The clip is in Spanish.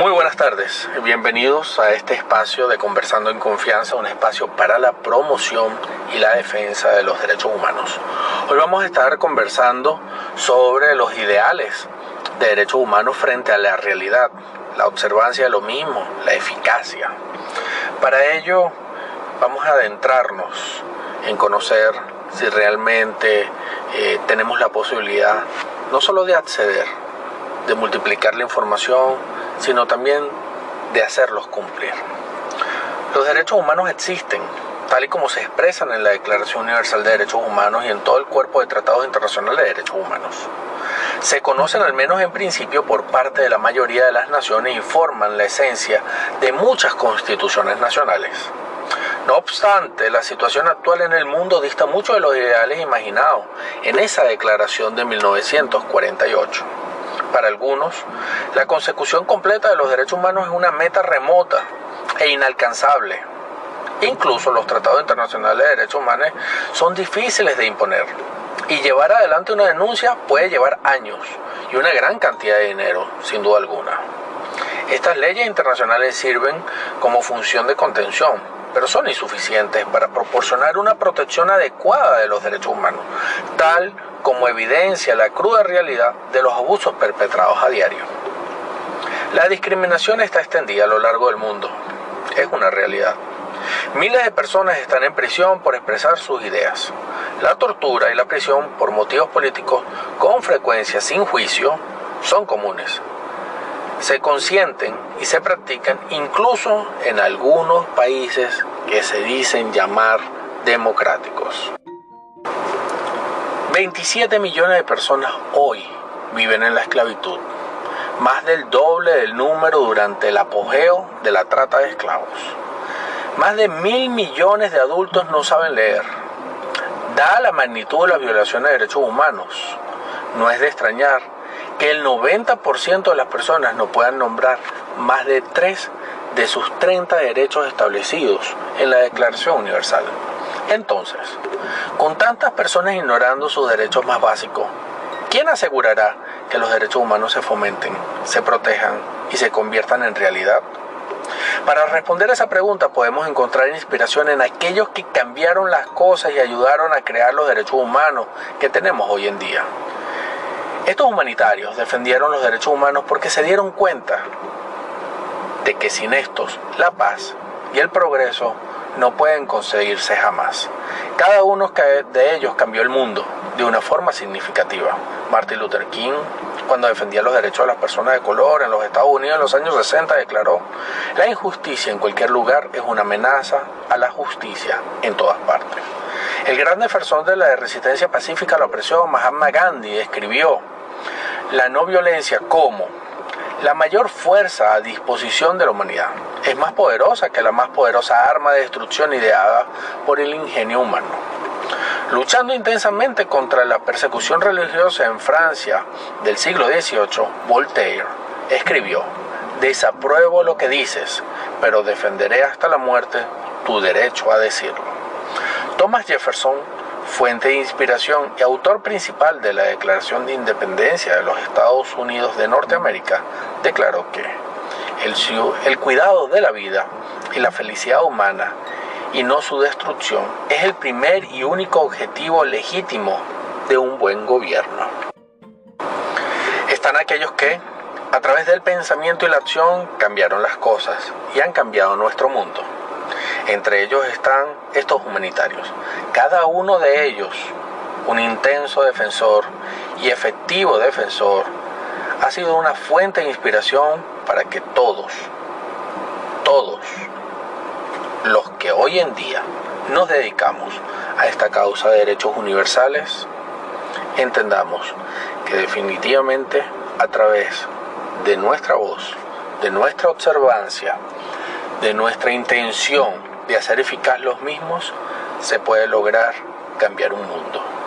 Muy buenas tardes, bienvenidos a este espacio de Conversando en Confianza, un espacio para la promoción y la defensa de los derechos humanos. Hoy vamos a estar conversando sobre los ideales de derechos humanos frente a la realidad, la observancia de lo mismo, la eficacia. Para ello vamos a adentrarnos en conocer si realmente eh, tenemos la posibilidad no solo de acceder, de multiplicar la información, sino también de hacerlos cumplir. Los derechos humanos existen, tal y como se expresan en la Declaración Universal de Derechos Humanos y en todo el cuerpo de tratados internacionales de derechos humanos. Se conocen al menos en principio por parte de la mayoría de las naciones y forman la esencia de muchas constituciones nacionales. No obstante, la situación actual en el mundo dista mucho de los ideales imaginados en esa declaración de 1948. Para algunos, la consecución completa de los derechos humanos es una meta remota e inalcanzable. Incluso los tratados internacionales de derechos humanos son difíciles de imponer. Y llevar adelante una denuncia puede llevar años y una gran cantidad de dinero, sin duda alguna. Estas leyes internacionales sirven como función de contención, pero son insuficientes para proporcionar una protección adecuada de los derechos humanos, tal como evidencia la cruda realidad de los abusos perpetrados a diario. La discriminación está extendida a lo largo del mundo, es una realidad. Miles de personas están en prisión por expresar sus ideas. La tortura y la prisión por motivos políticos con frecuencia sin juicio son comunes. Se consienten y se practican incluso en algunos países que se dicen llamar democráticos. 27 millones de personas hoy viven en la esclavitud, más del doble del número durante el apogeo de la trata de esclavos. Más de mil millones de adultos no saben leer. Dada la magnitud de las violaciones de derechos humanos, no es de extrañar que el 90% de las personas no puedan nombrar más de tres de sus 30 derechos establecidos en la Declaración Universal. Entonces, con tantas personas ignorando sus derechos más básicos, ¿quién asegurará que los derechos humanos se fomenten, se protejan y se conviertan en realidad? Para responder a esa pregunta podemos encontrar inspiración en aquellos que cambiaron las cosas y ayudaron a crear los derechos humanos que tenemos hoy en día. Estos humanitarios defendieron los derechos humanos porque se dieron cuenta de que sin estos la paz y el progreso no pueden conseguirse jamás. Cada uno de ellos cambió el mundo de una forma significativa. Martin Luther King, cuando defendía los derechos de las personas de color en los Estados Unidos en los años 60, declaró, la injusticia en cualquier lugar es una amenaza a la justicia en todas partes. El gran defensor de la resistencia pacífica a la opresión, Mahatma Gandhi, escribió, la no violencia como la mayor fuerza a disposición de la humanidad. Es más poderosa que la más poderosa arma de destrucción ideada por el ingenio humano. Luchando intensamente contra la persecución religiosa en Francia del siglo XVIII, Voltaire escribió, desapruebo lo que dices, pero defenderé hasta la muerte tu derecho a decirlo. Thomas Jefferson fuente de inspiración y autor principal de la Declaración de Independencia de los Estados Unidos de Norteamérica, declaró que el, cuidado de la vida y la felicidad humana y no su destrucción es el primer y único objetivo legítimo de un buen gobierno. Están aquellos que, a través del pensamiento y la acción, cambiaron las cosas y han cambiado nuestro mundo. Entre ellos están estos humanitarios. Cada uno de ellos, un intenso defensor y efectivo defensor, ha sido una fuente de inspiración para que todos, todos los que hoy en día nos dedicamos a esta causa de derechos universales, entendamos que definitivamente a través de nuestra voz, de nuestra observancia, de nuestra intención de hacer eficaz los mismos, se puede lograr cambiar un mundo.